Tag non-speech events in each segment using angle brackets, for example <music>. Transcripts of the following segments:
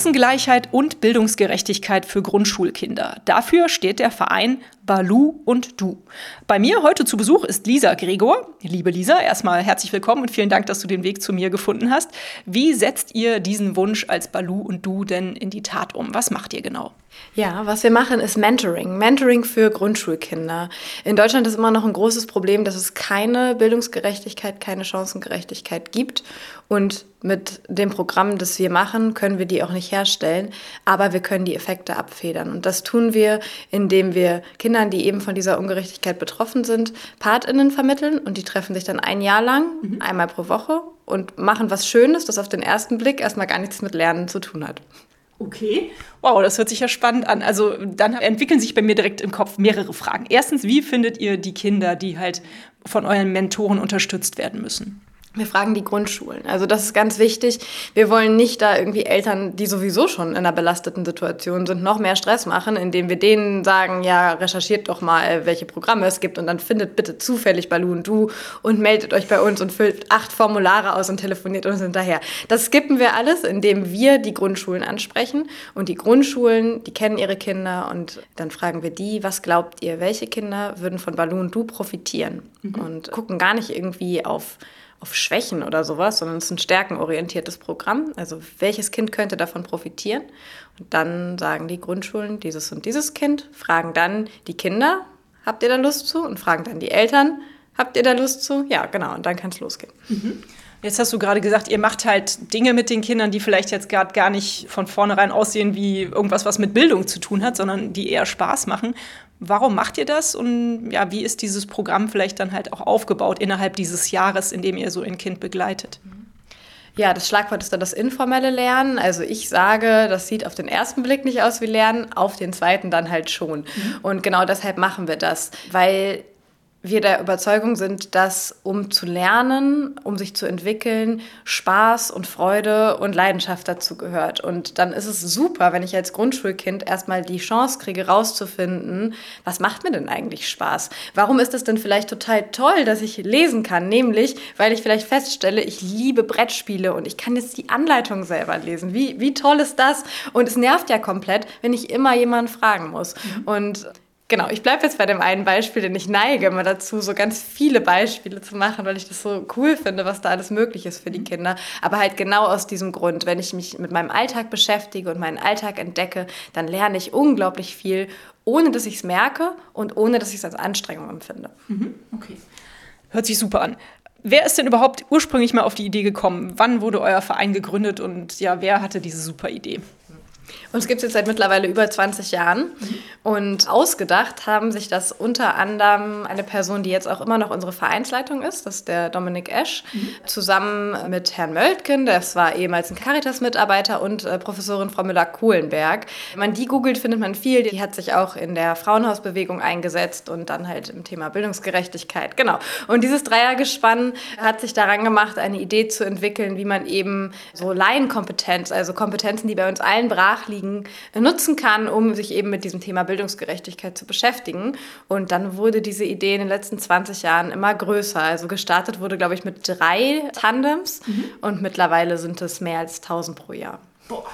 Chancengleichheit und Bildungsgerechtigkeit für Grundschulkinder. Dafür steht der Verein Balu und Du. Bei mir heute zu Besuch ist Lisa Gregor. Liebe Lisa, erstmal herzlich willkommen und vielen Dank, dass du den Weg zu mir gefunden hast. Wie setzt ihr diesen Wunsch als Balu und Du denn in die Tat um? Was macht ihr genau? Ja, was wir machen, ist Mentoring. Mentoring für Grundschulkinder. In Deutschland ist immer noch ein großes Problem, dass es keine Bildungsgerechtigkeit, keine Chancengerechtigkeit gibt. Und mit dem Programm, das wir machen, können wir die auch nicht herstellen, aber wir können die Effekte abfedern. Und das tun wir, indem wir Kinder Kindern, die eben von dieser Ungerechtigkeit betroffen sind, PartInnen vermitteln und die treffen sich dann ein Jahr lang, mhm. einmal pro Woche und machen was Schönes, das auf den ersten Blick erstmal gar nichts mit Lernen zu tun hat. Okay. Wow, das hört sich ja spannend an. Also dann entwickeln sich bei mir direkt im Kopf mehrere Fragen. Erstens, wie findet ihr die Kinder, die halt von euren Mentoren unterstützt werden müssen? Wir fragen die Grundschulen. Also das ist ganz wichtig. Wir wollen nicht da irgendwie Eltern, die sowieso schon in einer belasteten Situation sind, noch mehr Stress machen, indem wir denen sagen, ja, recherchiert doch mal, welche Programme es gibt und dann findet bitte zufällig Balloon Du und meldet euch bei uns und füllt acht Formulare aus und telefoniert uns hinterher. Das skippen wir alles, indem wir die Grundschulen ansprechen und die Grundschulen, die kennen ihre Kinder und dann fragen wir die, was glaubt ihr, welche Kinder würden von Balloon Du profitieren? Mhm. Und gucken gar nicht irgendwie auf auf Schwächen oder sowas, sondern es ist ein stärkenorientiertes Programm. Also welches Kind könnte davon profitieren? Und dann sagen die Grundschulen, dieses und dieses Kind, fragen dann die Kinder, habt ihr da Lust zu? Und fragen dann die Eltern, habt ihr da Lust zu? Ja, genau, und dann kann es losgehen. Mhm. Jetzt hast du gerade gesagt, ihr macht halt Dinge mit den Kindern, die vielleicht jetzt gerade gar nicht von vornherein aussehen wie irgendwas, was mit Bildung zu tun hat, sondern die eher Spaß machen. Warum macht ihr das und ja, wie ist dieses Programm vielleicht dann halt auch aufgebaut innerhalb dieses Jahres, in dem ihr so ein Kind begleitet? Ja, das Schlagwort ist dann das informelle Lernen. Also ich sage, das sieht auf den ersten Blick nicht aus wie Lernen, auf den zweiten dann halt schon. Mhm. Und genau deshalb machen wir das, weil wir der Überzeugung sind, dass um zu lernen, um sich zu entwickeln, Spaß und Freude und Leidenschaft dazu gehört. Und dann ist es super, wenn ich als Grundschulkind erstmal die Chance kriege, rauszufinden, was macht mir denn eigentlich Spaß? Warum ist es denn vielleicht total toll, dass ich lesen kann? Nämlich, weil ich vielleicht feststelle, ich liebe Brettspiele und ich kann jetzt die Anleitung selber lesen. Wie, wie toll ist das? Und es nervt ja komplett, wenn ich immer jemanden fragen muss. Mhm. Und Genau, ich bleibe jetzt bei dem einen Beispiel, denn ich neige immer dazu, so ganz viele Beispiele zu machen, weil ich das so cool finde, was da alles möglich ist für die Kinder. Aber halt genau aus diesem Grund, wenn ich mich mit meinem Alltag beschäftige und meinen Alltag entdecke, dann lerne ich unglaublich viel, ohne dass ich es merke und ohne dass ich es als Anstrengung empfinde. Mhm, okay. Hört sich super an. Wer ist denn überhaupt ursprünglich mal auf die Idee gekommen? Wann wurde euer Verein gegründet und ja, wer hatte diese super Idee? Uns gibt es jetzt seit mittlerweile über 20 Jahren. Und ausgedacht haben sich das unter anderem eine Person, die jetzt auch immer noch unsere Vereinsleitung ist, das ist der Dominik Esch, zusammen mit Herrn Möltgen, das war ehemals ein Caritas-Mitarbeiter, und äh, Professorin Frau Müller-Kohlenberg. Wenn man die googelt, findet man viel. Die hat sich auch in der Frauenhausbewegung eingesetzt und dann halt im Thema Bildungsgerechtigkeit. Genau. Und dieses Dreiergespann hat sich daran gemacht, eine Idee zu entwickeln, wie man eben so Laienkompetenz, also Kompetenzen, die bei uns allen brach liegen, nutzen kann, um sich eben mit diesem Thema Bildungsgerechtigkeit zu beschäftigen. Und dann wurde diese Idee in den letzten 20 Jahren immer größer. Also gestartet wurde, glaube ich, mit drei Tandems mhm. und mittlerweile sind es mehr als 1000 pro Jahr. Boah.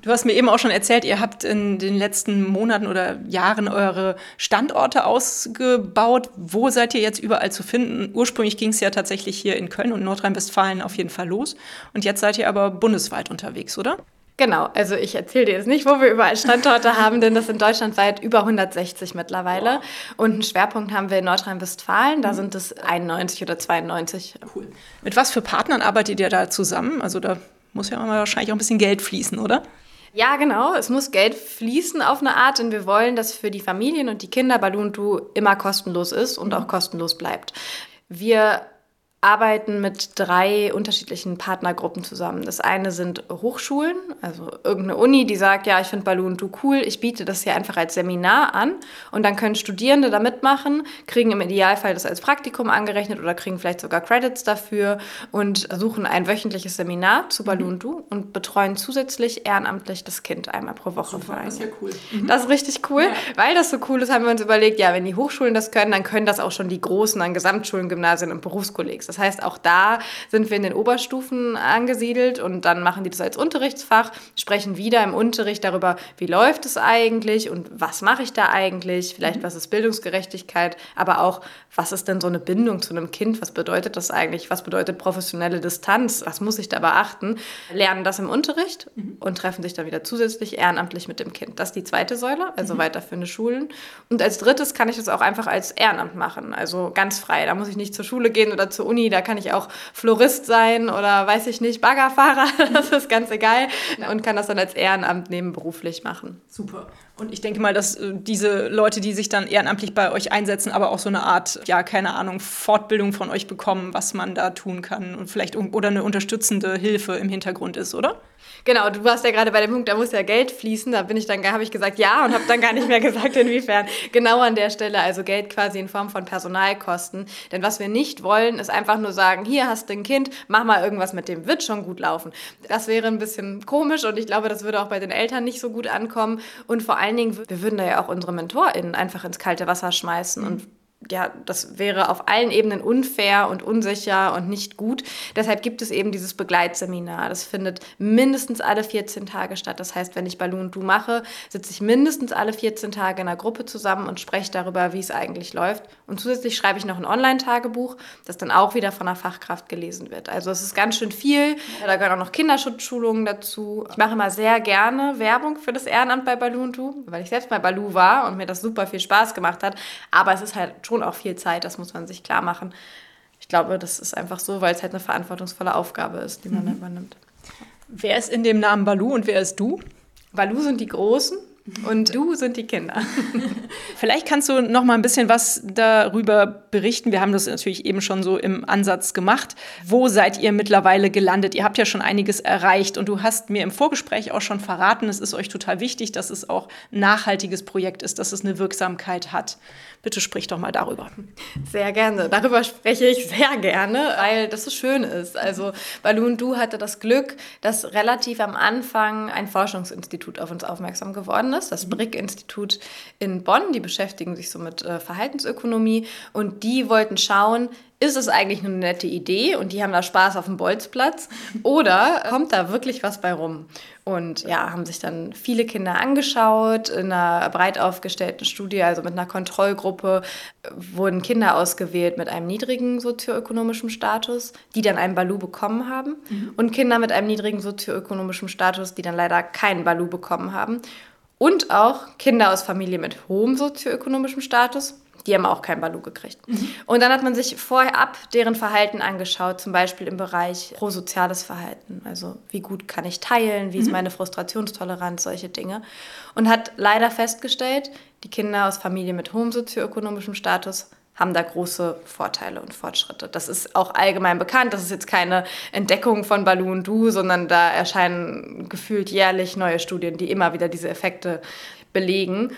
Du hast mir eben auch schon erzählt, ihr habt in den letzten Monaten oder Jahren eure Standorte ausgebaut. Wo seid ihr jetzt überall zu finden? Ursprünglich ging es ja tatsächlich hier in Köln und Nordrhein-Westfalen auf jeden Fall los. Und jetzt seid ihr aber bundesweit unterwegs, oder? Genau, also ich erzähle dir jetzt nicht, wo wir überall Standorte <laughs> haben, denn das sind deutschlandweit über 160 mittlerweile. Und einen Schwerpunkt haben wir in Nordrhein-Westfalen, da mhm. sind es 91 oder 92. Cool. Mit was für Partnern arbeitet ihr da zusammen? Also da muss ja wahrscheinlich auch ein bisschen Geld fließen, oder? Ja, genau. Es muss Geld fließen auf eine Art, denn wir wollen, dass für die Familien und die Kinder Balloon immer kostenlos ist und mhm. auch kostenlos bleibt. Wir arbeiten mit drei unterschiedlichen Partnergruppen zusammen. Das eine sind Hochschulen, also irgendeine Uni, die sagt, ja, ich finde Balloon Du cool, ich biete das hier einfach als Seminar an und dann können Studierende da mitmachen, kriegen im Idealfall das als Praktikum angerechnet oder kriegen vielleicht sogar Credits dafür und suchen ein wöchentliches Seminar zu Balloon Du und betreuen zusätzlich ehrenamtlich das Kind einmal pro Woche. Super, das ist ja cool. Mhm. Das ist richtig cool. Ja. Weil das so cool ist, haben wir uns überlegt, ja, wenn die Hochschulen das können, dann können das auch schon die Großen an Gesamtschulen, Gymnasien und Berufskollegs. Das heißt, auch da sind wir in den Oberstufen angesiedelt und dann machen die das als Unterrichtsfach, sprechen wieder im Unterricht darüber, wie läuft es eigentlich und was mache ich da eigentlich, vielleicht mhm. was ist Bildungsgerechtigkeit, aber auch, was ist denn so eine Bindung zu einem Kind, was bedeutet das eigentlich, was bedeutet professionelle Distanz, was muss ich da beachten, lernen das im Unterricht mhm. und treffen sich dann wieder zusätzlich ehrenamtlich mit dem Kind. Das ist die zweite Säule, also mhm. weiterführende Schulen. Und als drittes kann ich das auch einfach als Ehrenamt machen, also ganz frei. Da muss ich nicht zur Schule gehen oder zur Uni, da kann ich auch Florist sein oder weiß ich nicht, Baggerfahrer, <laughs> das ist ganz egal und kann das dann als Ehrenamt nebenberuflich machen. Super. Und ich denke mal, dass äh, diese Leute, die sich dann ehrenamtlich bei euch einsetzen, aber auch so eine Art, ja, keine Ahnung, Fortbildung von euch bekommen, was man da tun kann und vielleicht oder eine unterstützende Hilfe im Hintergrund ist, oder? Genau, du warst ja gerade bei dem Punkt, da muss ja Geld fließen. Da bin ich dann, habe ich gesagt ja und habe dann gar nicht mehr <laughs> gesagt, inwiefern. Genau an der Stelle, also Geld quasi in Form von Personalkosten. Denn was wir nicht wollen, ist einfach nur sagen, hier hast du ein Kind, mach mal irgendwas mit dem, wird schon gut laufen. Das wäre ein bisschen komisch und ich glaube, das würde auch bei den Eltern nicht so gut ankommen. Und vor allen Dingen, wir würden da ja auch unsere MentorInnen einfach ins kalte Wasser schmeißen mhm. und ja, das wäre auf allen Ebenen unfair und unsicher und nicht gut. Deshalb gibt es eben dieses Begleitseminar. Das findet mindestens alle 14 Tage statt. Das heißt, wenn ich Balloon Du mache, sitze ich mindestens alle 14 Tage in einer Gruppe zusammen und spreche darüber, wie es eigentlich läuft. Und zusätzlich schreibe ich noch ein Online-Tagebuch, das dann auch wieder von einer Fachkraft gelesen wird. Also es ist ganz schön viel. Da gehören auch noch Kinderschutzschulungen dazu. Ich mache immer sehr gerne Werbung für das Ehrenamt bei Balloon Du, weil ich selbst bei Baloo war und mir das super viel Spaß gemacht hat. Aber es ist halt schon schon auch viel Zeit, das muss man sich klar machen. Ich glaube, das ist einfach so, weil es halt eine verantwortungsvolle Aufgabe ist, die man mhm. übernimmt. Wer ist in dem Namen Balu und wer ist du? Balu sind die Großen und du sind die Kinder. <laughs> Vielleicht kannst du noch mal ein bisschen was darüber berichten. Wir haben das natürlich eben schon so im Ansatz gemacht. Wo seid ihr mittlerweile gelandet? Ihr habt ja schon einiges erreicht und du hast mir im Vorgespräch auch schon verraten, es ist euch total wichtig, dass es auch ein nachhaltiges Projekt ist, dass es eine Wirksamkeit hat. Bitte sprich doch mal darüber. Sehr gerne. Darüber spreche ich sehr gerne, weil das so schön ist. Also Balloon Du hatte das Glück, dass relativ am Anfang ein Forschungsinstitut auf uns aufmerksam geworden ist, das mhm. BRIC-Institut in Bonn. Die beschäftigen sich so mit äh, Verhaltensökonomie und die wollten schauen, ist es eigentlich nur eine nette Idee und die haben da Spaß auf dem Bolzplatz <laughs> oder kommt da wirklich was bei rum? Und ja, haben sich dann viele Kinder angeschaut. In einer breit aufgestellten Studie, also mit einer Kontrollgruppe, wurden Kinder ausgewählt mit einem niedrigen sozioökonomischen Status, die dann einen Balu bekommen haben. Mhm. Und Kinder mit einem niedrigen sozioökonomischen Status, die dann leider keinen Balu bekommen haben. Und auch Kinder aus Familien mit hohem sozioökonomischem Status, die haben auch kein Balu gekriegt. Mhm. Und dann hat man sich vorher ab deren Verhalten angeschaut, zum Beispiel im Bereich prosoziales Verhalten. Also wie gut kann ich teilen, wie mhm. ist meine Frustrationstoleranz, solche Dinge. Und hat leider festgestellt, die Kinder aus Familien mit hohem sozioökonomischem Status haben da große Vorteile und Fortschritte. Das ist auch allgemein bekannt. Das ist jetzt keine Entdeckung von Balloon Du, sondern da erscheinen gefühlt jährlich neue Studien, die immer wieder diese Effekte belegen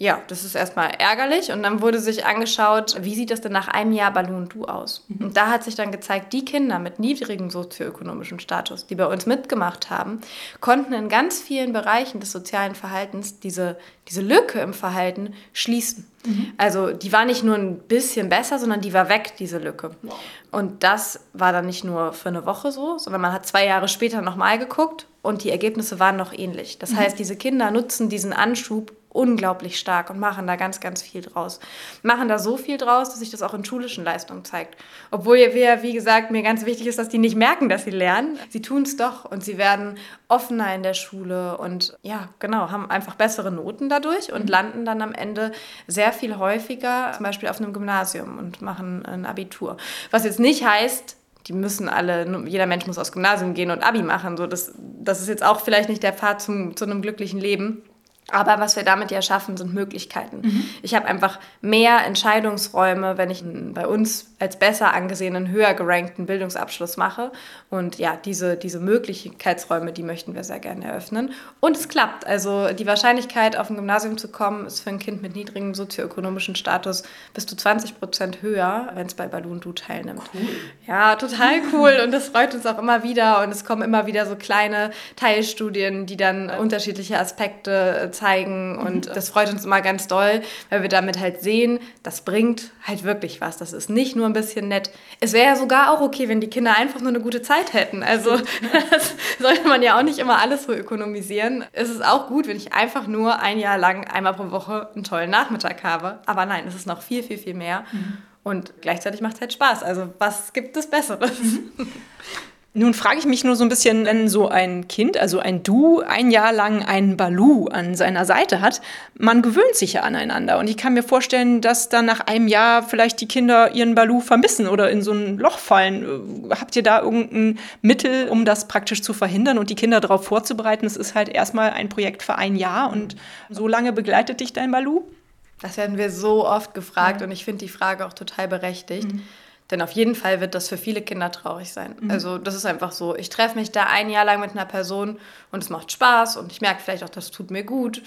ja, das ist erstmal ärgerlich. Und dann wurde sich angeschaut, wie sieht das denn nach einem Jahr Balloon Du aus? Mhm. Und da hat sich dann gezeigt, die Kinder mit niedrigem sozioökonomischen Status, die bei uns mitgemacht haben, konnten in ganz vielen Bereichen des sozialen Verhaltens diese, diese Lücke im Verhalten schließen. Mhm. Also die war nicht nur ein bisschen besser, sondern die war weg, diese Lücke. Wow. Und das war dann nicht nur für eine Woche so, sondern man hat zwei Jahre später nochmal geguckt und die Ergebnisse waren noch ähnlich. Das mhm. heißt, diese Kinder nutzen diesen Anschub unglaublich stark und machen da ganz, ganz viel draus. Machen da so viel draus, dass sich das auch in schulischen Leistungen zeigt. Obwohl wir, wie gesagt, mir ganz wichtig ist, dass die nicht merken, dass sie lernen. Sie tun es doch und sie werden offener in der Schule und ja, genau, haben einfach bessere Noten dadurch und mhm. landen dann am Ende sehr viel häufiger, zum Beispiel auf einem Gymnasium und machen ein Abitur. Was jetzt nicht heißt, die müssen alle, jeder Mensch muss aufs Gymnasium gehen und Abi machen. So, das, das ist jetzt auch vielleicht nicht der Pfad zum, zu einem glücklichen Leben. Aber was wir damit ja schaffen, sind Möglichkeiten. Mhm. Ich habe einfach mehr Entscheidungsräume, wenn ich bei uns als besser angesehenen, höher gerankten Bildungsabschluss mache. Und ja, diese, diese Möglichkeitsräume, die möchten wir sehr gerne eröffnen. Und es klappt. Also die Wahrscheinlichkeit, auf ein Gymnasium zu kommen, ist für ein Kind mit niedrigem sozioökonomischen Status bis zu 20 Prozent höher, wenn es bei Balloon Du teilnimmt. Cool. Ja, total cool. Und das freut uns auch immer wieder. Und es kommen immer wieder so kleine Teilstudien, die dann unterschiedliche Aspekte zeigen. Und mhm. das freut uns immer ganz doll, weil wir damit halt sehen, das bringt halt wirklich was. Das ist nicht nur ein bisschen nett. Es wäre ja sogar auch okay, wenn die Kinder einfach nur eine gute Zeit hätten. Also <laughs> das sollte man ja auch nicht immer alles so ökonomisieren. Es ist auch gut, wenn ich einfach nur ein Jahr lang einmal pro Woche einen tollen Nachmittag habe. Aber nein, es ist noch viel, viel, viel mehr. Mhm. Und gleichzeitig macht es halt Spaß. Also was gibt es Besseres? Mhm. <laughs> Nun frage ich mich nur so ein bisschen, wenn so ein Kind, also ein Du, ein Jahr lang einen Balu an seiner Seite hat, man gewöhnt sich ja aneinander. Und ich kann mir vorstellen, dass dann nach einem Jahr vielleicht die Kinder ihren Balu vermissen oder in so ein Loch fallen. Habt ihr da irgendein Mittel, um das praktisch zu verhindern und die Kinder darauf vorzubereiten? Es ist halt erstmal ein Projekt für ein Jahr und so lange begleitet dich dein Balu? Das werden wir so oft gefragt mhm. und ich finde die Frage auch total berechtigt. Mhm. Denn auf jeden Fall wird das für viele Kinder traurig sein. Mhm. Also das ist einfach so. Ich treffe mich da ein Jahr lang mit einer Person und es macht Spaß und ich merke vielleicht auch, das tut mir gut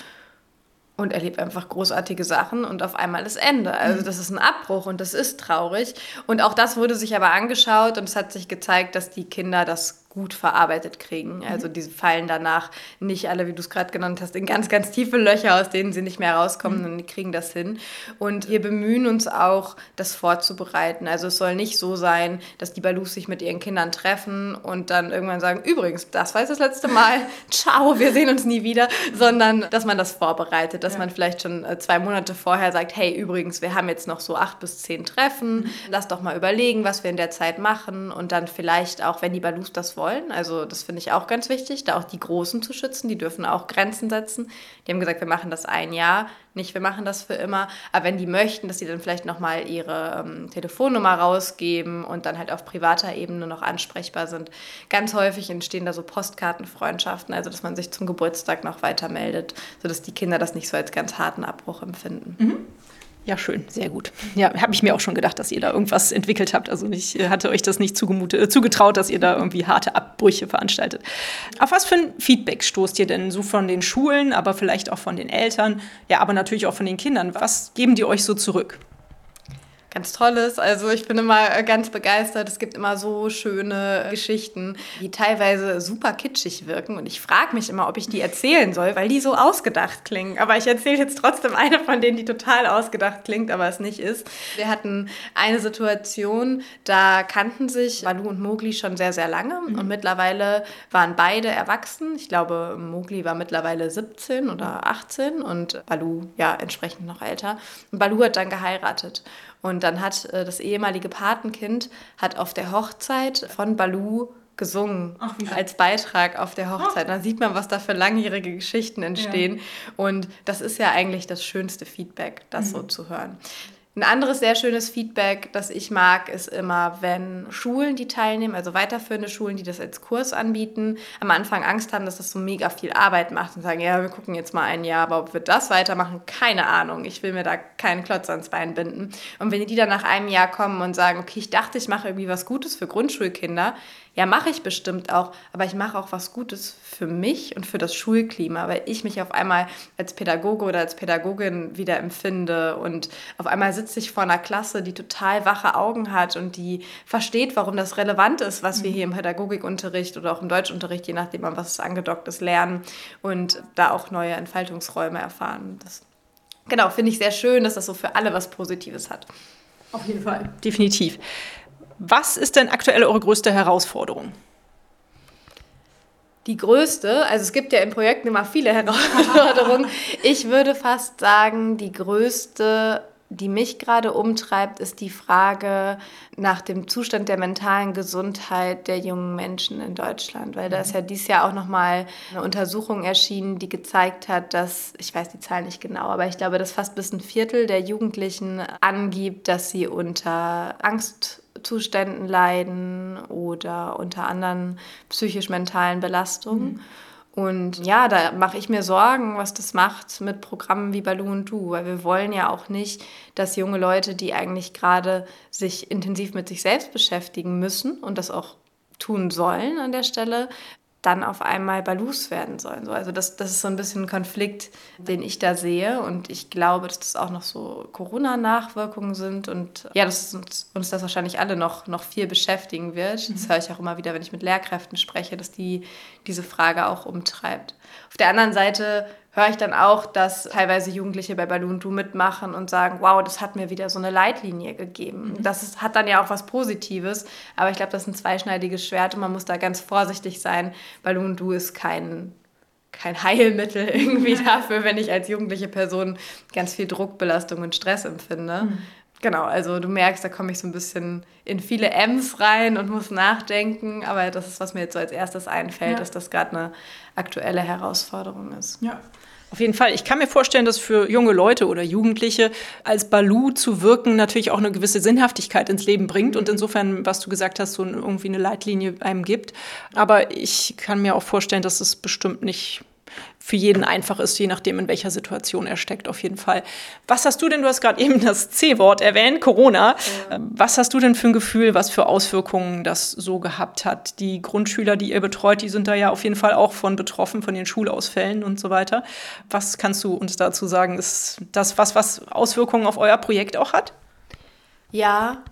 und erlebe einfach großartige Sachen und auf einmal ist Ende. Also mhm. das ist ein Abbruch und das ist traurig. Und auch das wurde sich aber angeschaut und es hat sich gezeigt, dass die Kinder das gut verarbeitet kriegen. Mhm. Also diese fallen danach nicht alle, wie du es gerade genannt hast, in ganz, ganz tiefe Löcher, aus denen sie nicht mehr rauskommen mhm. und die kriegen das hin. Und wir bemühen uns auch, das vorzubereiten. Also es soll nicht so sein, dass die Balus sich mit ihren Kindern treffen und dann irgendwann sagen, übrigens, das war jetzt das letzte Mal, <laughs> ciao, wir sehen uns nie wieder, sondern dass man das vorbereitet, dass ja. man vielleicht schon äh, zwei Monate vorher sagt, hey, übrigens, wir haben jetzt noch so acht bis zehn Treffen, mhm. lass doch mal überlegen, was wir in der Zeit machen und dann vielleicht auch, wenn die Balus das wollen, wollen. Also das finde ich auch ganz wichtig, da auch die Großen zu schützen. Die dürfen auch Grenzen setzen. Die haben gesagt, wir machen das ein Jahr, nicht wir machen das für immer. Aber wenn die möchten, dass sie dann vielleicht nochmal ihre ähm, Telefonnummer rausgeben und dann halt auf privater Ebene noch ansprechbar sind. Ganz häufig entstehen da so Postkartenfreundschaften, also dass man sich zum Geburtstag noch weiter meldet, sodass die Kinder das nicht so als ganz harten Abbruch empfinden. Mhm. Ja, schön, sehr gut. Ja, habe ich mir auch schon gedacht, dass ihr da irgendwas entwickelt habt. Also ich äh, hatte euch das nicht äh, zugetraut, dass ihr da irgendwie harte Abbrüche veranstaltet. Auf was für ein Feedback stoßt ihr denn so von den Schulen, aber vielleicht auch von den Eltern, ja, aber natürlich auch von den Kindern? Was geben die euch so zurück? Ganz Tolles. Also ich bin immer ganz begeistert. Es gibt immer so schöne Geschichten, die teilweise super kitschig wirken. Und ich frage mich immer, ob ich die erzählen soll, weil die so ausgedacht klingen. Aber ich erzähle jetzt trotzdem eine von denen, die total ausgedacht klingt, aber es nicht ist. Wir hatten eine Situation, da kannten sich Balu und Mowgli schon sehr, sehr lange. Mhm. Und mittlerweile waren beide erwachsen. Ich glaube, Mowgli war mittlerweile 17 oder 18 und Balu ja entsprechend noch älter. Und Balu hat dann geheiratet. Und dann hat äh, das ehemalige Patenkind hat auf der Hochzeit von Balu gesungen Ach, als Beitrag auf der Hochzeit. Da sieht man, was da für langjährige Geschichten entstehen. Ja. Und das ist ja eigentlich das schönste Feedback, das mhm. so zu hören. Ein anderes sehr schönes Feedback, das ich mag, ist immer, wenn Schulen, die teilnehmen, also weiterführende Schulen, die das als Kurs anbieten, am Anfang Angst haben, dass das so mega viel Arbeit macht und sagen, ja, wir gucken jetzt mal ein Jahr, aber ob wir das weitermachen, keine Ahnung. Ich will mir da keinen Klotz ans Bein binden. Und wenn die dann nach einem Jahr kommen und sagen, okay, ich dachte, ich mache irgendwie was Gutes für Grundschulkinder, ja, mache ich bestimmt auch, aber ich mache auch was Gutes für mich und für das Schulklima, weil ich mich auf einmal als Pädagoge oder als Pädagogin wieder empfinde und auf einmal sitze ich vor einer Klasse, die total wache Augen hat und die versteht, warum das relevant ist, was wir mhm. hier im Pädagogikunterricht oder auch im Deutschunterricht, je nachdem, an was es angedockt ist, lernen und da auch neue Entfaltungsräume erfahren. Das, genau, finde ich sehr schön, dass das so für alle was Positives hat. Auf jeden Fall. Definitiv. Was ist denn aktuell eure größte Herausforderung? Die größte, also es gibt ja im Projekt immer viele <laughs> Herausforderungen. Ich würde fast sagen, die größte, die mich gerade umtreibt, ist die Frage nach dem Zustand der mentalen Gesundheit der jungen Menschen in Deutschland. Weil da ist ja dieses Jahr auch nochmal eine Untersuchung erschienen, die gezeigt hat, dass, ich weiß die Zahl nicht genau, aber ich glaube, dass fast bis ein Viertel der Jugendlichen angibt, dass sie unter Angst Zuständen leiden oder unter anderen psychisch-mentalen Belastungen. Mhm. Und ja, da mache ich mir Sorgen, was das macht mit Programmen wie Baloo und Du, weil wir wollen ja auch nicht, dass junge Leute, die eigentlich gerade sich intensiv mit sich selbst beschäftigen müssen und das auch tun sollen an der Stelle, dann auf einmal Balus werden sollen. Also das, das ist so ein bisschen ein Konflikt, den ich da sehe. Und ich glaube, dass das auch noch so Corona-Nachwirkungen sind. Und ja, dass uns, uns, das wahrscheinlich alle noch, noch viel beschäftigen wird. Das mhm. höre ich auch immer wieder, wenn ich mit Lehrkräften spreche, dass die diese Frage auch umtreibt. Auf der anderen Seite höre ich dann auch, dass teilweise Jugendliche bei Balloon Do mitmachen und sagen, wow, das hat mir wieder so eine Leitlinie gegeben. Mhm. Das ist, hat dann ja auch was Positives, aber ich glaube, das ist ein zweischneidiges Schwert und man muss da ganz vorsichtig sein. Balloon Do ist kein, kein Heilmittel <laughs> irgendwie dafür, wenn ich als jugendliche Person ganz viel Druck, Belastung und Stress empfinde. Mhm. Genau, also du merkst, da komme ich so ein bisschen in viele M's rein und muss nachdenken, aber das ist, was mir jetzt so als erstes einfällt, ja. dass das gerade eine aktuelle Herausforderung ist. Ja, auf jeden Fall. Ich kann mir vorstellen, dass für junge Leute oder Jugendliche als Balu zu wirken natürlich auch eine gewisse Sinnhaftigkeit ins Leben bringt und insofern, was du gesagt hast, so irgendwie eine Leitlinie einem gibt. Aber ich kann mir auch vorstellen, dass es bestimmt nicht für jeden einfach ist, je nachdem, in welcher Situation er steckt, auf jeden Fall. Was hast du denn, du hast gerade eben das C-Wort erwähnt, Corona. Ja. Ähm, was hast du denn für ein Gefühl, was für Auswirkungen das so gehabt hat? Die Grundschüler, die ihr betreut, die sind da ja auf jeden Fall auch von betroffen, von den Schulausfällen und so weiter. Was kannst du uns dazu sagen? Ist das was, was Auswirkungen auf euer Projekt auch hat? Ja,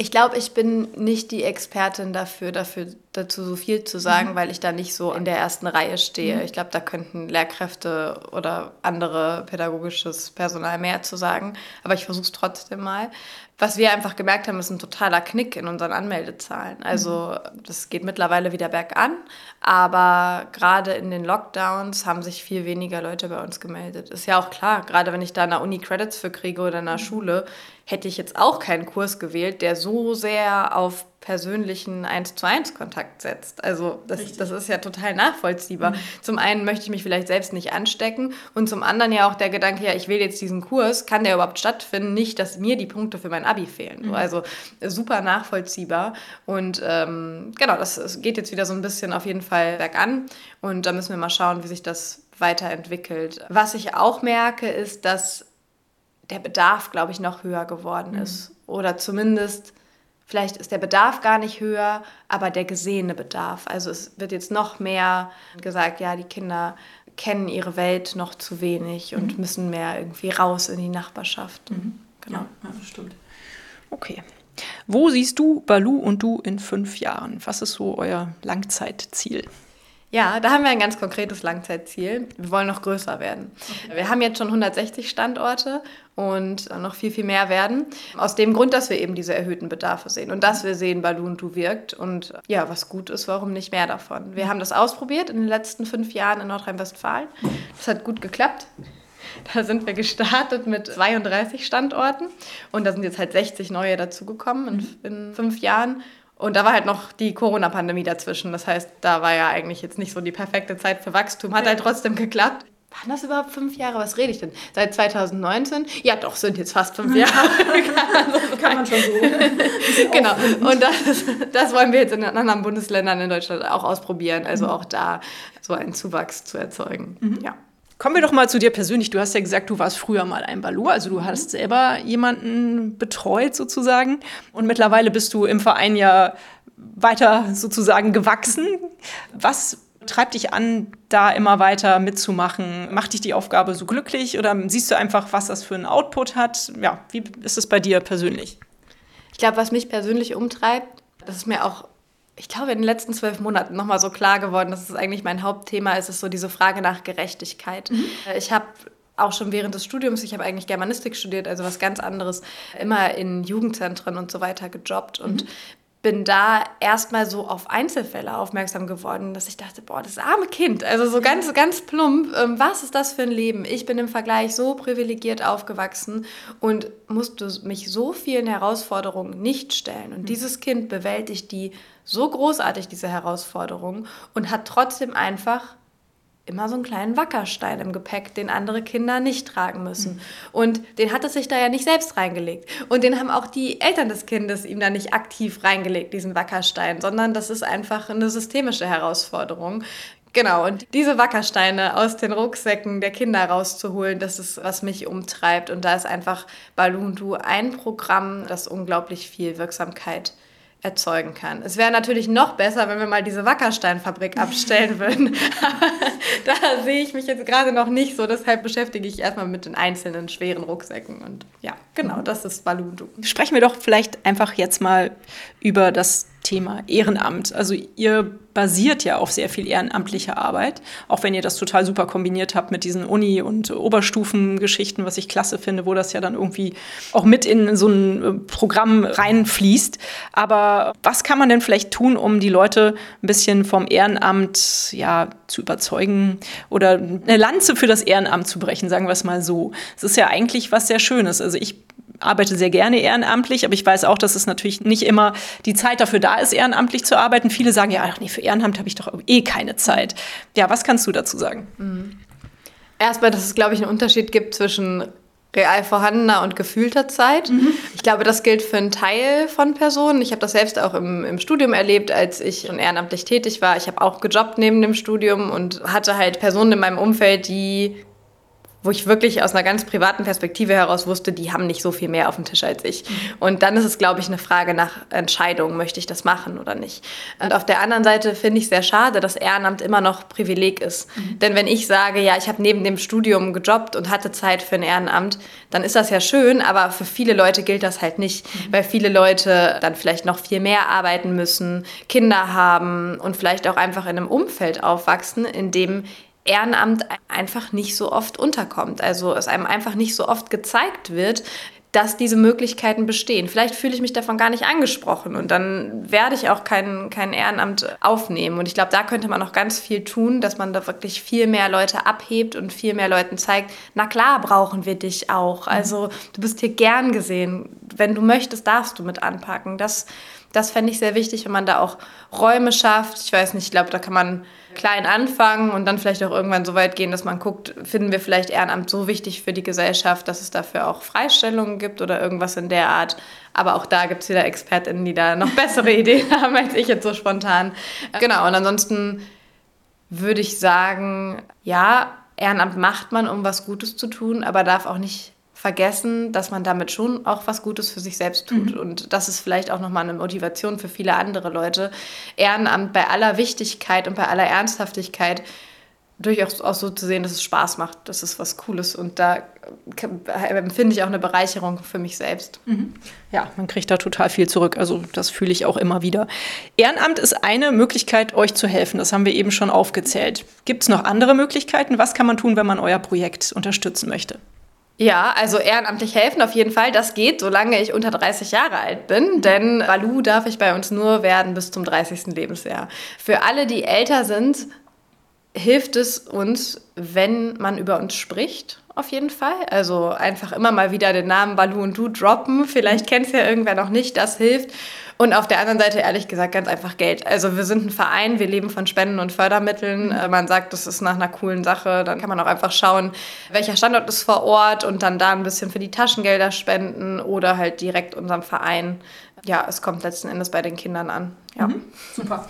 ich glaube, ich bin nicht die Expertin dafür, dafür dazu so viel zu sagen, mhm. weil ich da nicht so in der ersten Reihe stehe. Mhm. Ich glaube, da könnten Lehrkräfte oder andere pädagogisches Personal mehr zu sagen. Aber ich versuche es trotzdem mal. Was wir einfach gemerkt haben, ist ein totaler Knick in unseren Anmeldezahlen. Also mhm. das geht mittlerweile wieder bergan, aber gerade in den Lockdowns haben sich viel weniger Leute bei uns gemeldet. Ist ja auch klar, gerade wenn ich da in der Uni Credits für kriege oder in der mhm. Schule, hätte ich jetzt auch keinen Kurs gewählt, der so sehr auf persönlichen 1 zu 1 Kontakt setzt. Also das, das ist ja total nachvollziehbar. Mhm. Zum einen möchte ich mich vielleicht selbst nicht anstecken und zum anderen ja auch der Gedanke, ja, ich wähle jetzt diesen Kurs, kann der überhaupt stattfinden? Nicht, dass mir die Punkte für mein Abi fehlen. Mhm. Also super nachvollziehbar und ähm, genau, das, das geht jetzt wieder so ein bisschen auf jeden Fall bergan und da müssen wir mal schauen, wie sich das weiterentwickelt. Was ich auch merke, ist, dass der Bedarf, glaube ich, noch höher geworden mhm. ist. Oder zumindest, vielleicht ist der Bedarf gar nicht höher, aber der gesehene Bedarf. Also es wird jetzt noch mehr gesagt, ja, die Kinder kennen ihre Welt noch zu wenig und mhm. müssen mehr irgendwie raus in die Nachbarschaft. Mhm. Genau. Ja, das stimmt. Okay. Wo siehst du Balu und du in fünf Jahren? Was ist so euer Langzeitziel? Ja, da haben wir ein ganz konkretes Langzeitziel. Wir wollen noch größer werden. Okay. Wir haben jetzt schon 160 Standorte und noch viel, viel mehr werden. Aus dem Grund, dass wir eben diese erhöhten Bedarfe sehen und dass wir sehen, Balloon Du wirkt und ja, was gut ist, warum nicht mehr davon. Wir haben das ausprobiert in den letzten fünf Jahren in Nordrhein-Westfalen. Das hat gut geklappt. Da sind wir gestartet mit 32 Standorten und da sind jetzt halt 60 neue dazugekommen in, in fünf Jahren. Und da war halt noch die Corona-Pandemie dazwischen. Das heißt, da war ja eigentlich jetzt nicht so die perfekte Zeit für Wachstum. Hat halt trotzdem geklappt. Waren das überhaupt fünf Jahre? Was rede ich denn? Seit 2019? Ja, doch, sind jetzt fast fünf Jahre. <laughs> <laughs> Kann man schon so. <laughs> genau. Und das, das wollen wir jetzt in anderen Bundesländern in Deutschland auch ausprobieren. Also auch da so einen Zuwachs zu erzeugen. Mhm. Ja. Kommen wir doch mal zu dir persönlich. Du hast ja gesagt, du warst früher mal ein Balu, also du hast selber jemanden betreut sozusagen. Und mittlerweile bist du im Verein ja weiter sozusagen gewachsen. Was treibt dich an, da immer weiter mitzumachen? Macht dich die Aufgabe so glücklich oder siehst du einfach, was das für einen Output hat? Ja, wie ist es bei dir persönlich? Ich glaube, was mich persönlich umtreibt, das ist mir auch ich glaube, in den letzten zwölf Monaten nochmal so klar geworden, dass es eigentlich mein Hauptthema ist, ist so diese Frage nach Gerechtigkeit. Mhm. Ich habe auch schon während des Studiums, ich habe eigentlich Germanistik studiert, also was ganz anderes, immer in Jugendzentren und so weiter gejobbt und mhm bin da erstmal so auf Einzelfälle aufmerksam geworden, dass ich dachte, boah, das arme Kind, also so ganz, ganz plump, ähm, was ist das für ein Leben? Ich bin im Vergleich so privilegiert aufgewachsen und musste mich so vielen Herausforderungen nicht stellen. Und mhm. dieses Kind bewältigt die so großartig, diese Herausforderungen, und hat trotzdem einfach immer so einen kleinen Wackerstein im Gepäck, den andere Kinder nicht tragen müssen. Mhm. Und den hat es sich da ja nicht selbst reingelegt. Und den haben auch die Eltern des Kindes ihm da nicht aktiv reingelegt, diesen Wackerstein, sondern das ist einfach eine systemische Herausforderung. Genau, und diese Wackersteine aus den Rucksäcken der Kinder rauszuholen, das ist, was mich umtreibt. Und da ist einfach Balloon Do ein Programm, das unglaublich viel Wirksamkeit erzeugen kann. Es wäre natürlich noch besser, wenn wir mal diese Wackersteinfabrik abstellen würden. <laughs> Aber da sehe ich mich jetzt gerade noch nicht so. Deshalb beschäftige ich erstmal mit den einzelnen schweren Rucksäcken. Und ja, genau, das ist Balloon Do. Sprechen wir doch vielleicht einfach jetzt mal über das Thema Ehrenamt. Also ihr basiert ja auf sehr viel ehrenamtlicher Arbeit, auch wenn ihr das total super kombiniert habt mit diesen Uni- und Oberstufengeschichten, was ich klasse finde, wo das ja dann irgendwie auch mit in so ein äh, Programm reinfließt. Aber was kann man denn vielleicht tun, um die Leute ein bisschen vom Ehrenamt ja, zu überzeugen oder eine Lanze für das Ehrenamt zu brechen, sagen wir es mal so. Es ist ja eigentlich was sehr Schönes. Also ich arbeite sehr gerne ehrenamtlich, aber ich weiß auch, dass es natürlich nicht immer die Zeit dafür da ist, ehrenamtlich zu arbeiten. Viele sagen ja, ach nee, für Ehrenamt habe ich doch eh keine Zeit. Ja, was kannst du dazu sagen? Mhm. Erstmal, dass es, glaube ich, einen Unterschied gibt zwischen real vorhandener und gefühlter Zeit. Mhm. Ich glaube, das gilt für einen Teil von Personen. Ich habe das selbst auch im, im Studium erlebt, als ich ehrenamtlich tätig war. Ich habe auch gejobbt neben dem Studium und hatte halt Personen in meinem Umfeld, die wo ich wirklich aus einer ganz privaten Perspektive heraus wusste, die haben nicht so viel mehr auf dem Tisch als ich. Und dann ist es, glaube ich, eine Frage nach Entscheidung, möchte ich das machen oder nicht. Und auf der anderen Seite finde ich sehr schade, dass Ehrenamt immer noch Privileg ist. Mhm. Denn wenn ich sage, ja, ich habe neben dem Studium gejobbt und hatte Zeit für ein Ehrenamt, dann ist das ja schön, aber für viele Leute gilt das halt nicht, mhm. weil viele Leute dann vielleicht noch viel mehr arbeiten müssen, Kinder haben und vielleicht auch einfach in einem Umfeld aufwachsen, in dem Ehrenamt einfach nicht so oft unterkommt. Also es einem einfach nicht so oft gezeigt wird, dass diese Möglichkeiten bestehen. Vielleicht fühle ich mich davon gar nicht angesprochen und dann werde ich auch kein, kein Ehrenamt aufnehmen. Und ich glaube, da könnte man noch ganz viel tun, dass man da wirklich viel mehr Leute abhebt und viel mehr Leuten zeigt, na klar brauchen wir dich auch. Also du bist hier gern gesehen. Wenn du möchtest, darfst du mit anpacken. Das, das fände ich sehr wichtig, wenn man da auch Räume schafft. Ich weiß nicht, ich glaube, da kann man klein anfangen und dann vielleicht auch irgendwann so weit gehen, dass man guckt, finden wir vielleicht Ehrenamt so wichtig für die Gesellschaft, dass es dafür auch Freistellungen gibt oder irgendwas in der Art. Aber auch da gibt es wieder ExpertInnen, die da noch <laughs> bessere Ideen haben als ich jetzt so spontan. Genau, und ansonsten würde ich sagen, ja, Ehrenamt macht man, um was Gutes zu tun, aber darf auch nicht vergessen, dass man damit schon auch was Gutes für sich selbst tut. Mhm. Und das ist vielleicht auch nochmal eine Motivation für viele andere Leute. Ehrenamt bei aller Wichtigkeit und bei aller Ernsthaftigkeit durchaus auch so zu sehen, dass es Spaß macht, dass es was Cooles und da empfinde ich auch eine Bereicherung für mich selbst. Mhm. Ja, man kriegt da total viel zurück. Also das fühle ich auch immer wieder. Ehrenamt ist eine Möglichkeit, euch zu helfen. Das haben wir eben schon aufgezählt. Gibt es noch andere Möglichkeiten? Was kann man tun, wenn man euer Projekt unterstützen möchte? Ja, also ehrenamtlich helfen auf jeden Fall. Das geht, solange ich unter 30 Jahre alt bin, denn Balu darf ich bei uns nur werden bis zum 30. Lebensjahr. Für alle, die älter sind, hilft es uns, wenn man über uns spricht, auf jeden Fall. Also einfach immer mal wieder den Namen Balu und du droppen. Vielleicht kennt es ja irgendwer noch nicht, das hilft. Und auf der anderen Seite ehrlich gesagt ganz einfach Geld. Also wir sind ein Verein, wir leben von Spenden und Fördermitteln. Mhm. Äh, man sagt, das ist nach einer coolen Sache. Dann kann man auch einfach schauen, welcher Standort ist vor Ort und dann da ein bisschen für die Taschengelder spenden oder halt direkt unserem Verein. Ja, es kommt letzten Endes bei den Kindern an. Ja. Mhm. Super.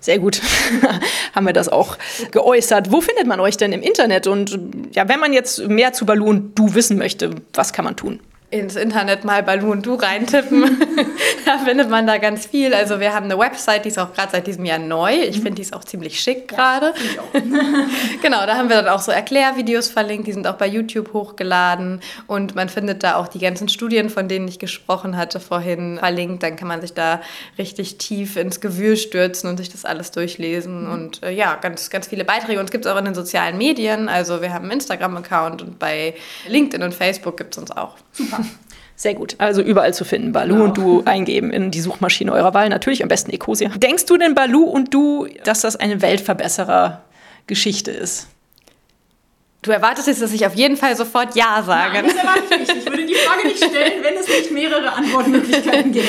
Sehr gut, <laughs> haben wir das auch geäußert. Wo findet man euch denn im Internet? Und ja, wenn man jetzt mehr zu Balloon Du wissen möchte, was kann man tun? Ins Internet mal Balloon Du reintippen. <laughs> <laughs> da findet man da ganz viel. Also wir haben eine Website, die ist auch gerade seit diesem Jahr neu. Ich finde, die ist auch ziemlich schick gerade. Ja, <laughs> genau, da haben wir dann auch so Erklärvideos verlinkt, die sind auch bei YouTube hochgeladen und man findet da auch die ganzen Studien, von denen ich gesprochen hatte vorhin, verlinkt. Dann kann man sich da richtig tief ins Gewühl stürzen und sich das alles durchlesen mhm. und äh, ja, ganz, ganz viele Beiträge. Und es gibt es auch in den sozialen Medien. Also wir haben einen Instagram-Account und bei LinkedIn und Facebook gibt es uns auch. Super. Sehr gut. Also überall zu finden. Balu genau. und du <laughs> eingeben in die Suchmaschine eurer Wahl. Natürlich am besten Ecosia. Denkst du denn, Balu und du, dass das eine Weltverbesserer-Geschichte ist? Du erwartest jetzt, dass ich auf jeden Fall sofort Ja sage. Nein, das erwarte ich nicht. Ich würde die Frage nicht stellen, wenn es nicht mehrere Antwortmöglichkeiten gäbe.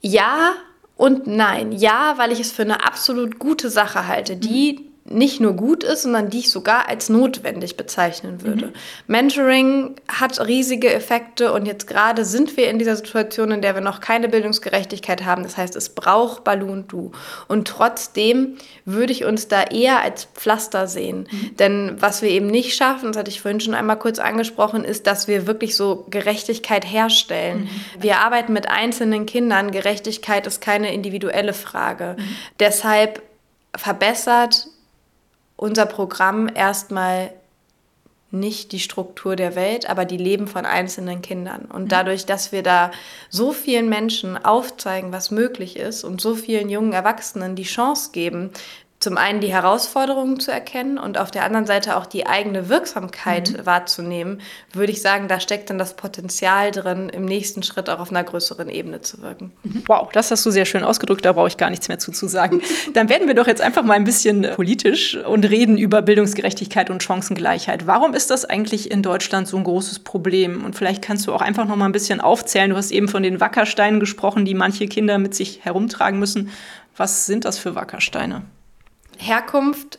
Ja und nein. Ja, weil ich es für eine absolut gute Sache halte, die nicht nur gut ist, sondern die ich sogar als notwendig bezeichnen würde. Mhm. Mentoring hat riesige Effekte und jetzt gerade sind wir in dieser Situation, in der wir noch keine Bildungsgerechtigkeit haben. Das heißt, es braucht Balloon Du. Und trotzdem würde ich uns da eher als Pflaster sehen. Mhm. Denn was wir eben nicht schaffen, das hatte ich vorhin schon einmal kurz angesprochen, ist, dass wir wirklich so Gerechtigkeit herstellen. Mhm. Wir arbeiten mit einzelnen Kindern. Gerechtigkeit ist keine individuelle Frage. Mhm. Deshalb verbessert unser Programm erstmal nicht die Struktur der Welt, aber die Leben von einzelnen Kindern. Und mhm. dadurch, dass wir da so vielen Menschen aufzeigen, was möglich ist und so vielen jungen Erwachsenen die Chance geben, zum einen die Herausforderungen zu erkennen und auf der anderen Seite auch die eigene Wirksamkeit mhm. wahrzunehmen, würde ich sagen, da steckt dann das Potenzial drin, im nächsten Schritt auch auf einer größeren Ebene zu wirken. Mhm. Wow, das hast du sehr schön ausgedrückt, da brauche ich gar nichts mehr zu, zu sagen. <laughs> Dann werden wir doch jetzt einfach mal ein bisschen politisch und reden über Bildungsgerechtigkeit und Chancengleichheit. Warum ist das eigentlich in Deutschland so ein großes Problem? Und vielleicht kannst du auch einfach noch mal ein bisschen aufzählen. Du hast eben von den Wackersteinen gesprochen, die manche Kinder mit sich herumtragen müssen. Was sind das für Wackersteine? Herkunft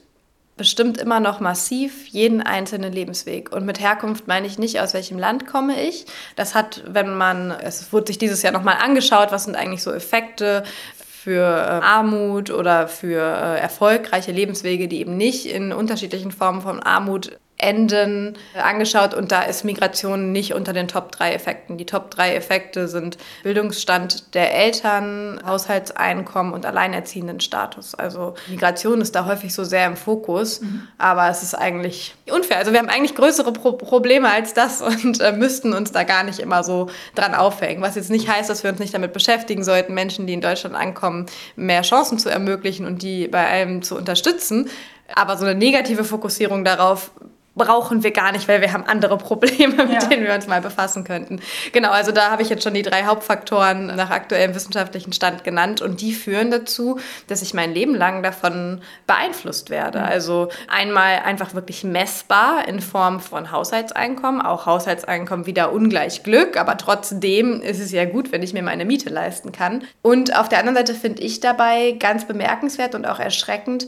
bestimmt immer noch massiv jeden einzelnen Lebensweg. Und mit Herkunft meine ich nicht, aus welchem Land komme ich. Das hat, wenn man, es wurde sich dieses Jahr nochmal angeschaut, was sind eigentlich so Effekte für äh, Armut oder für äh, erfolgreiche Lebenswege, die eben nicht in unterschiedlichen Formen von Armut Enden angeschaut und da ist Migration nicht unter den Top 3 Effekten. Die Top 3 Effekte sind Bildungsstand der Eltern, Haushaltseinkommen und Alleinerziehendenstatus. Also Migration ist da häufig so sehr im Fokus, mhm. aber es ist eigentlich unfair. Also wir haben eigentlich größere Pro Probleme als das <laughs> und äh, müssten uns da gar nicht immer so dran aufhängen. Was jetzt nicht heißt, dass wir uns nicht damit beschäftigen sollten, Menschen, die in Deutschland ankommen, mehr Chancen zu ermöglichen und die bei allem zu unterstützen. Aber so eine negative Fokussierung darauf brauchen wir gar nicht, weil wir haben andere Probleme, <laughs> mit ja. denen wir uns mal befassen könnten. Genau, also da habe ich jetzt schon die drei Hauptfaktoren nach aktuellem wissenschaftlichen Stand genannt und die führen dazu, dass ich mein Leben lang davon beeinflusst werde. Mhm. Also einmal einfach wirklich messbar in Form von Haushaltseinkommen, auch Haushaltseinkommen wieder ungleich Glück, aber trotzdem ist es ja gut, wenn ich mir meine Miete leisten kann. Und auf der anderen Seite finde ich dabei ganz bemerkenswert und auch erschreckend,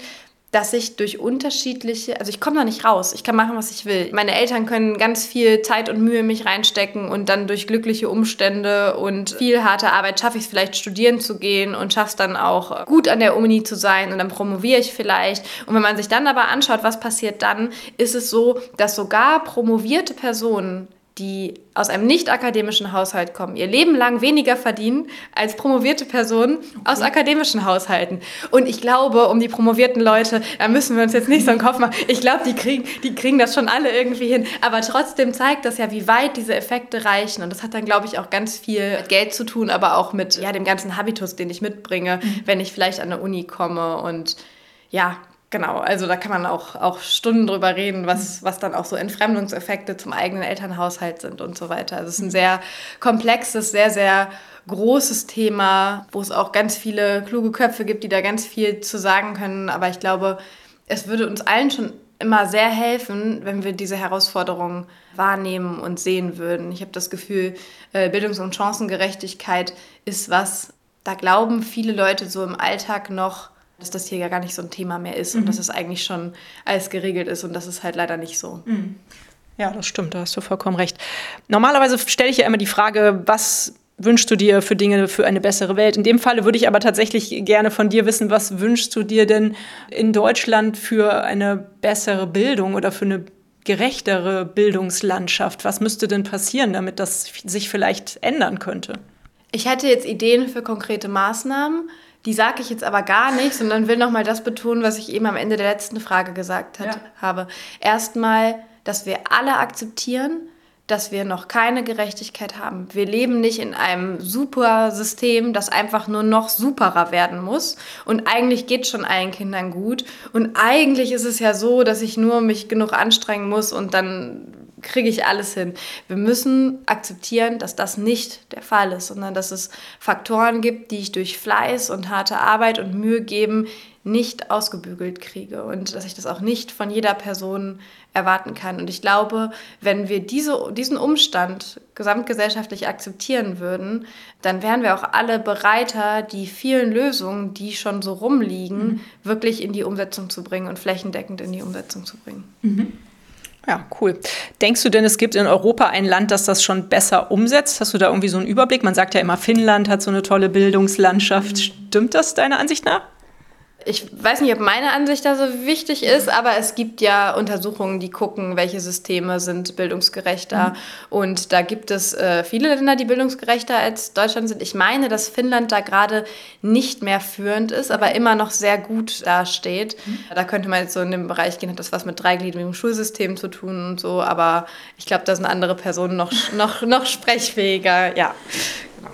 dass ich durch unterschiedliche, also ich komme da nicht raus, ich kann machen, was ich will. Meine Eltern können ganz viel Zeit und Mühe in mich reinstecken und dann durch glückliche Umstände und viel harte Arbeit schaffe ich es vielleicht, studieren zu gehen und schaffe es dann auch gut an der Uni zu sein und dann promoviere ich vielleicht. Und wenn man sich dann aber anschaut, was passiert dann, ist es so, dass sogar promovierte Personen die aus einem nicht akademischen Haushalt kommen, ihr Leben lang weniger verdienen als promovierte Personen okay. aus akademischen Haushalten. Und ich glaube, um die promovierten Leute, da müssen wir uns jetzt nicht so einen Kopf machen. Ich glaube, die kriegen, die kriegen das schon alle irgendwie hin. Aber trotzdem zeigt das ja, wie weit diese Effekte reichen. Und das hat dann, glaube ich, auch ganz viel mit Geld zu tun, aber auch mit ja, dem ganzen Habitus, den ich mitbringe, mhm. wenn ich vielleicht an eine Uni komme und ja, Genau, also da kann man auch, auch Stunden drüber reden, was, was dann auch so Entfremdungseffekte zum eigenen Elternhaushalt sind und so weiter. Also es ist ein sehr komplexes, sehr, sehr großes Thema, wo es auch ganz viele kluge Köpfe gibt, die da ganz viel zu sagen können. Aber ich glaube, es würde uns allen schon immer sehr helfen, wenn wir diese Herausforderungen wahrnehmen und sehen würden. Ich habe das Gefühl, äh, Bildungs- und Chancengerechtigkeit ist was, da glauben viele Leute so im Alltag noch, dass das hier ja gar nicht so ein Thema mehr ist mhm. und dass es eigentlich schon alles geregelt ist und das ist halt leider nicht so. Mhm. Ja, das stimmt, da hast du vollkommen recht. Normalerweise stelle ich ja immer die Frage, was wünschst du dir für Dinge für eine bessere Welt? In dem Falle würde ich aber tatsächlich gerne von dir wissen, was wünschst du dir denn in Deutschland für eine bessere Bildung oder für eine gerechtere Bildungslandschaft? Was müsste denn passieren, damit das sich vielleicht ändern könnte? Ich hätte jetzt Ideen für konkrete Maßnahmen. Die sage ich jetzt aber gar nicht, sondern will nochmal das betonen, was ich eben am Ende der letzten Frage gesagt hat, ja. habe. Erstmal, dass wir alle akzeptieren, dass wir noch keine Gerechtigkeit haben. Wir leben nicht in einem super System, das einfach nur noch superer werden muss. Und eigentlich geht schon allen Kindern gut. Und eigentlich ist es ja so, dass ich nur mich genug anstrengen muss und dann kriege ich alles hin. Wir müssen akzeptieren, dass das nicht der Fall ist, sondern dass es Faktoren gibt, die ich durch Fleiß und harte Arbeit und Mühe geben nicht ausgebügelt kriege und dass ich das auch nicht von jeder Person erwarten kann. Und ich glaube, wenn wir diese, diesen Umstand gesamtgesellschaftlich akzeptieren würden, dann wären wir auch alle bereiter, die vielen Lösungen, die schon so rumliegen, mhm. wirklich in die Umsetzung zu bringen und flächendeckend in die Umsetzung zu bringen. Mhm. Ja, cool. Denkst du denn, es gibt in Europa ein Land, das das schon besser umsetzt? Hast du da irgendwie so einen Überblick? Man sagt ja immer, Finnland hat so eine tolle Bildungslandschaft. Stimmt das deiner Ansicht nach? Ich weiß nicht, ob meine Ansicht da so wichtig ist, aber es gibt ja Untersuchungen, die gucken, welche Systeme sind bildungsgerechter. Mhm. Und da gibt es äh, viele Länder, die bildungsgerechter als Deutschland sind. Ich meine, dass Finnland da gerade nicht mehr führend ist, aber immer noch sehr gut dasteht. Mhm. Da könnte man jetzt so in den Bereich gehen, hat das was mit dreigliedrigem Schulsystem zu tun und so. Aber ich glaube, da sind andere Personen noch, <laughs> noch, noch sprechfähiger. Ja,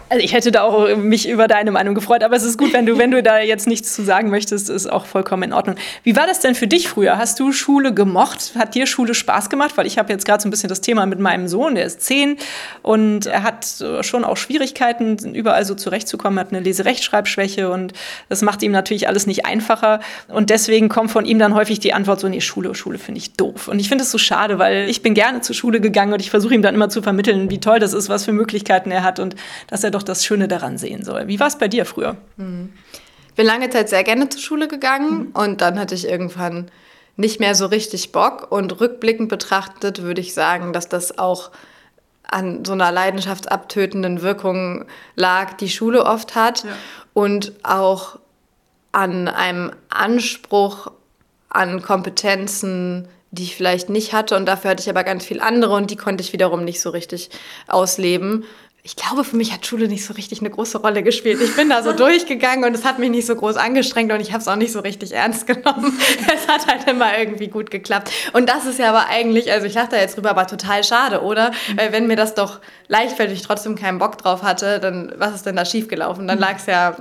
also ich hätte da auch mich über deine Meinung gefreut, aber es ist gut, wenn du, wenn du da jetzt nichts zu sagen möchtest, ist auch vollkommen in Ordnung. Wie war das denn für dich früher? Hast du Schule gemocht? Hat dir Schule Spaß gemacht? Weil ich habe jetzt gerade so ein bisschen das Thema mit meinem Sohn, der ist zehn und er hat schon auch Schwierigkeiten, überall so zurechtzukommen, hat eine Leserechtschreibschwäche und das macht ihm natürlich alles nicht einfacher. Und deswegen kommt von ihm dann häufig die Antwort so, nee, Schule, Schule finde ich doof. Und ich finde es so schade, weil ich bin gerne zur Schule gegangen und ich versuche ihm dann immer zu vermitteln, wie toll das ist, was für Möglichkeiten er hat und dass er doch das Schöne daran sehen soll. Wie war es bei dir früher? Mhm. Ich bin lange Zeit sehr gerne zur Schule gegangen mhm. und dann hatte ich irgendwann nicht mehr so richtig Bock. Und rückblickend betrachtet würde ich sagen, dass das auch an so einer leidenschaftsabtötenden Wirkung lag, die Schule oft hat ja. und auch an einem Anspruch an Kompetenzen, die ich vielleicht nicht hatte und dafür hatte ich aber ganz viel andere und die konnte ich wiederum nicht so richtig ausleben ich glaube, für mich hat Schule nicht so richtig eine große Rolle gespielt. Ich bin da so <laughs> durchgegangen und es hat mich nicht so groß angestrengt und ich habe es auch nicht so richtig ernst <laughs> genommen. Es hat halt immer irgendwie gut geklappt. Und das ist ja aber eigentlich, also ich lache da jetzt drüber, aber total schade, oder? Mhm. Weil wenn mir das doch leichtfertig trotzdem keinen Bock drauf hatte, dann was ist denn da schiefgelaufen? Dann mhm. lag es ja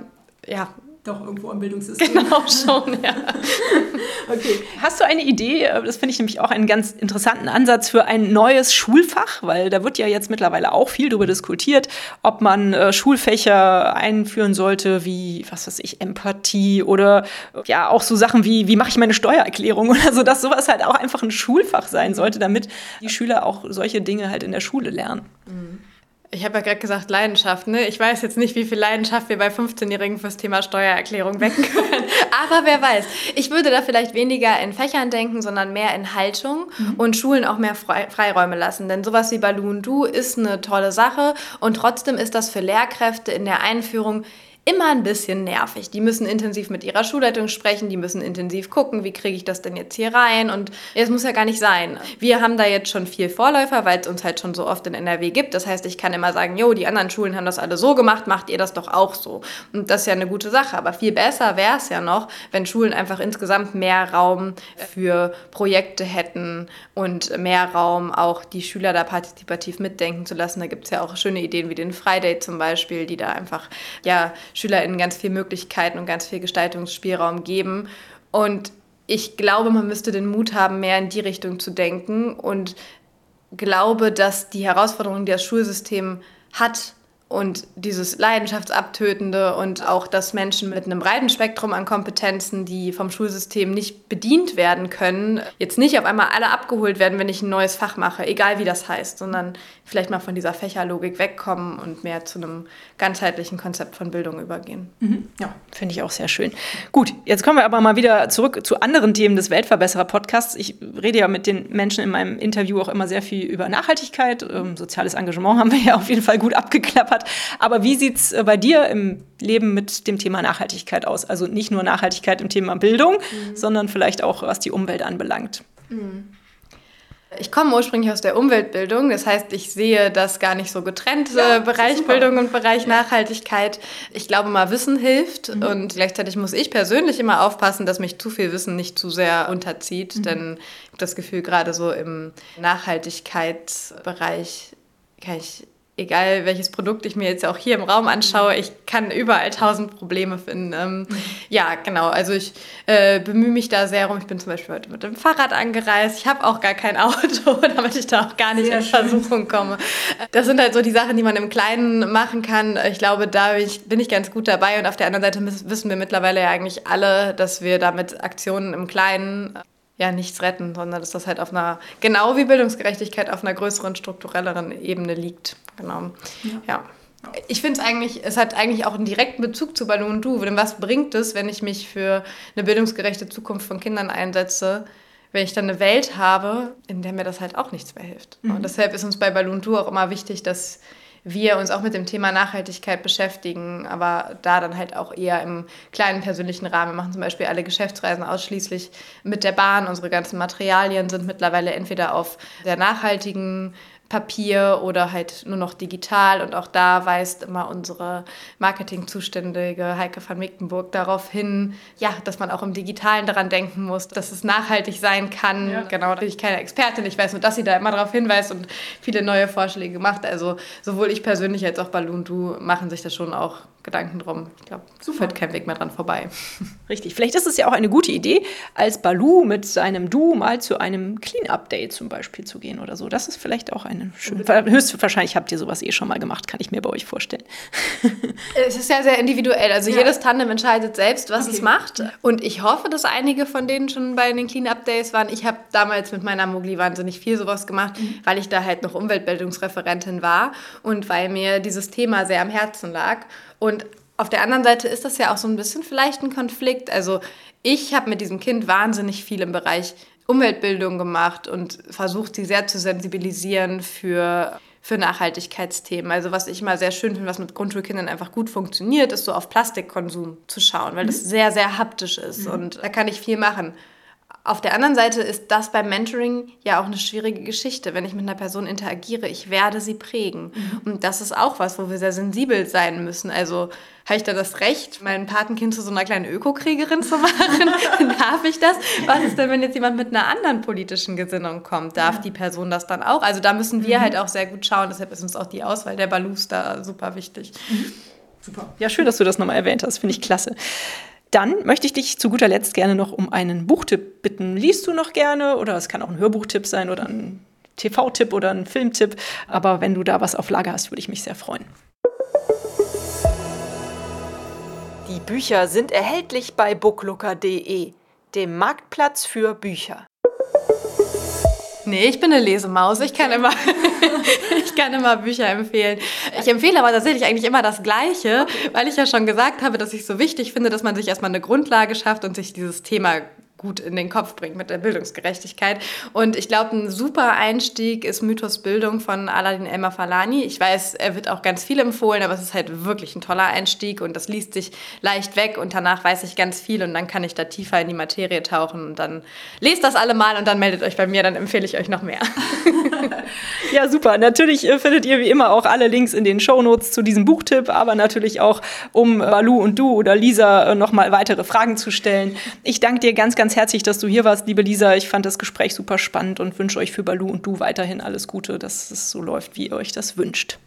ja, doch irgendwo am Bildungssystem. <laughs> Genau schon, ja. <laughs> okay. Hast du eine Idee, äh, das finde ich nämlich auch einen ganz interessanten Ansatz für ein neues Schulfach, weil da wird ja jetzt mittlerweile auch viel darüber diskutiert, ob man äh, Schulfächer einführen sollte, wie, was weiß ich, Empathie oder ja auch so Sachen wie, wie mache ich meine Steuererklärung <laughs> oder so, dass sowas halt auch einfach ein Schulfach sein sollte, damit die Schüler auch solche Dinge halt in der Schule lernen. Mhm. Ich habe ja gerade gesagt Leidenschaft. Ne? Ich weiß jetzt nicht, wie viel Leidenschaft wir bei 15-Jährigen fürs Thema Steuererklärung wecken <laughs> können. Aber wer weiß. Ich würde da vielleicht weniger in Fächern denken, sondern mehr in Haltung mhm. und Schulen auch mehr Freiräume lassen. Denn sowas wie Balloon Do ist eine tolle Sache und trotzdem ist das für Lehrkräfte in der Einführung immer ein bisschen nervig. Die müssen intensiv mit ihrer Schulleitung sprechen, die müssen intensiv gucken, wie kriege ich das denn jetzt hier rein und es muss ja gar nicht sein. Wir haben da jetzt schon viel Vorläufer, weil es uns halt schon so oft in NRW gibt. Das heißt, ich kann immer sagen, jo, die anderen Schulen haben das alle so gemacht, macht ihr das doch auch so. Und das ist ja eine gute Sache, aber viel besser wäre es ja noch, wenn Schulen einfach insgesamt mehr Raum für Projekte hätten und mehr Raum auch die Schüler da partizipativ mitdenken zu lassen. Da gibt es ja auch schöne Ideen wie den Friday zum Beispiel, die da einfach ja SchülerInnen ganz viele Möglichkeiten und ganz viel Gestaltungsspielraum geben. Und ich glaube, man müsste den Mut haben, mehr in die Richtung zu denken und glaube, dass die Herausforderungen, die das Schulsystem hat, und dieses Leidenschaftsabtötende und auch, dass Menschen mit einem breiten Spektrum an Kompetenzen, die vom Schulsystem nicht bedient werden können, jetzt nicht auf einmal alle abgeholt werden, wenn ich ein neues Fach mache, egal wie das heißt, sondern vielleicht mal von dieser Fächerlogik wegkommen und mehr zu einem ganzheitlichen Konzept von Bildung übergehen. Mhm. Ja, finde ich auch sehr schön. Gut, jetzt kommen wir aber mal wieder zurück zu anderen Themen des Weltverbesserer-Podcasts. Ich rede ja mit den Menschen in meinem Interview auch immer sehr viel über Nachhaltigkeit. Ähm, soziales Engagement haben wir ja auf jeden Fall gut abgeklappert. Aber wie sieht es äh, bei dir im Leben mit dem Thema Nachhaltigkeit aus? Also nicht nur Nachhaltigkeit im Thema Bildung, mhm. sondern vielleicht auch, was die Umwelt anbelangt. Mhm. Ich komme ursprünglich aus der Umweltbildung, das heißt, ich sehe das gar nicht so getrennt, ja, Bereich super. Bildung und Bereich Nachhaltigkeit. Ich glaube mal, Wissen hilft mhm. und gleichzeitig muss ich persönlich immer aufpassen, dass mich zu viel Wissen nicht zu sehr unterzieht, mhm. denn ich habe das Gefühl, gerade so im Nachhaltigkeitsbereich kann ich egal welches Produkt ich mir jetzt auch hier im Raum anschaue, ich kann überall tausend Probleme finden. Ähm, ja, genau. Also ich äh, bemühe mich da sehr rum. Ich bin zum Beispiel heute mit dem Fahrrad angereist. Ich habe auch gar kein Auto, <laughs> damit ich da auch gar nicht sehr in Versuchung komme. Das sind halt so die Sachen, die man im Kleinen machen kann. Ich glaube, da bin ich, bin ich ganz gut dabei. Und auf der anderen Seite wissen wir mittlerweile ja eigentlich alle, dass wir damit Aktionen im Kleinen ja nichts retten, sondern dass das halt auf einer, genau wie Bildungsgerechtigkeit, auf einer größeren, strukturelleren Ebene liegt. Genau. ja. ja. Ich finde es eigentlich, es hat eigentlich auch einen direkten Bezug zu Balloon Du. Denn was bringt es, wenn ich mich für eine bildungsgerechte Zukunft von Kindern einsetze, wenn ich dann eine Welt habe, in der mir das halt auch nichts mehr hilft. Mhm. Und deshalb ist uns bei Balloon Du auch immer wichtig, dass wir uns auch mit dem Thema Nachhaltigkeit beschäftigen, aber da dann halt auch eher im kleinen persönlichen Rahmen. Wir machen zum Beispiel alle Geschäftsreisen ausschließlich mit der Bahn. Unsere ganzen Materialien sind mittlerweile entweder auf sehr nachhaltigen Papier oder halt nur noch digital. Und auch da weist immer unsere Marketingzuständige Heike van Mecklenburg darauf hin, ja, dass man auch im Digitalen daran denken muss, dass es nachhaltig sein kann. Ja. Genau, da bin ich keine Expertin. Ich weiß nur, dass sie da immer darauf hinweist und viele neue Vorschläge macht. Also sowohl ich persönlich als auch Balloon Du machen sich das schon auch Gedanken drum. Ich glaube, so führt kein Weg mehr dran vorbei. <laughs> Richtig. Vielleicht ist es ja auch eine gute Idee, als Balu mit seinem Du mal zu einem Clean-Up-Day zum Beispiel zu gehen oder so. Das ist vielleicht auch eine schöne. Höchstwahrscheinlich habt ihr sowas eh schon mal gemacht, kann ich mir bei euch vorstellen. <laughs> es ist ja sehr individuell. Also ja. jedes Tandem entscheidet selbst, was okay. es macht. Und ich hoffe, dass einige von denen schon bei den Clean-Up-Days waren. Ich habe damals mit meiner Mogli wahnsinnig viel sowas gemacht, mhm. weil ich da halt noch Umweltbildungsreferentin war und weil mir dieses Thema sehr am Herzen lag. Und auf der anderen Seite ist das ja auch so ein bisschen vielleicht ein Konflikt. Also ich habe mit diesem Kind wahnsinnig viel im Bereich Umweltbildung gemacht und versucht, sie sehr zu sensibilisieren für, für Nachhaltigkeitsthemen. Also was ich mal sehr schön finde, was mit Grundschulkindern einfach gut funktioniert, ist so auf Plastikkonsum zu schauen, weil mhm. das sehr, sehr haptisch ist mhm. und da kann ich viel machen. Auf der anderen Seite ist das beim Mentoring ja auch eine schwierige Geschichte. Wenn ich mit einer Person interagiere, ich werde sie prägen. Mhm. Und das ist auch was, wo wir sehr sensibel sein müssen. Also habe ich da das Recht, mein Patenkind zu so einer kleinen Ökokriegerin zu machen? <laughs> Darf ich das? Was ist denn, wenn jetzt jemand mit einer anderen politischen Gesinnung kommt? Darf ja. die Person das dann auch? Also da müssen wir mhm. halt auch sehr gut schauen. Deshalb ist uns auch die Auswahl der Balus da super wichtig. Mhm. Super. Ja, schön, dass du das nochmal erwähnt hast. Finde ich klasse. Dann möchte ich dich zu guter Letzt gerne noch um einen Buchtipp bitten. Liest du noch gerne oder es kann auch ein Hörbuchtipp sein oder ein TV-Tipp oder ein Filmtipp. Aber wenn du da was auf Lager hast, würde ich mich sehr freuen. Die Bücher sind erhältlich bei booklooker.de, dem Marktplatz für Bücher. Nee, ich bin eine Lesemaus. Ich kann immer, <laughs> ich kann immer Bücher empfehlen. Ich empfehle aber tatsächlich eigentlich immer das Gleiche, weil ich ja schon gesagt habe, dass ich so wichtig finde, dass man sich erstmal eine Grundlage schafft und sich dieses Thema gut in den Kopf bringt mit der Bildungsgerechtigkeit. Und ich glaube, ein super Einstieg ist Mythos Bildung von Aladin Elmar Falani. Ich weiß, er wird auch ganz viel empfohlen, aber es ist halt wirklich ein toller Einstieg und das liest sich leicht weg und danach weiß ich ganz viel und dann kann ich da tiefer in die Materie tauchen und dann lest das alle mal und dann meldet euch bei mir, dann empfehle ich euch noch mehr. <laughs> ja, super. Natürlich äh, findet ihr wie immer auch alle Links in den Shownotes zu diesem Buchtipp, aber natürlich auch, um Balu und du oder Lisa äh, nochmal weitere Fragen zu stellen. Ich danke dir ganz, ganz herzlich, dass du hier warst, liebe Lisa. Ich fand das Gespräch super spannend und wünsche euch für Balu und du weiterhin alles Gute, dass es so läuft, wie ihr euch das wünscht.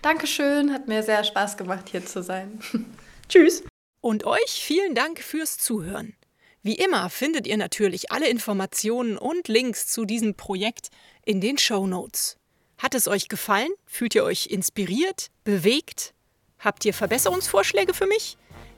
Dankeschön, hat mir sehr Spaß gemacht, hier zu sein. <laughs> Tschüss. Und euch vielen Dank fürs Zuhören. Wie immer findet ihr natürlich alle Informationen und Links zu diesem Projekt in den Show Notes. Hat es euch gefallen? Fühlt ihr euch inspiriert? Bewegt? Habt ihr Verbesserungsvorschläge für mich?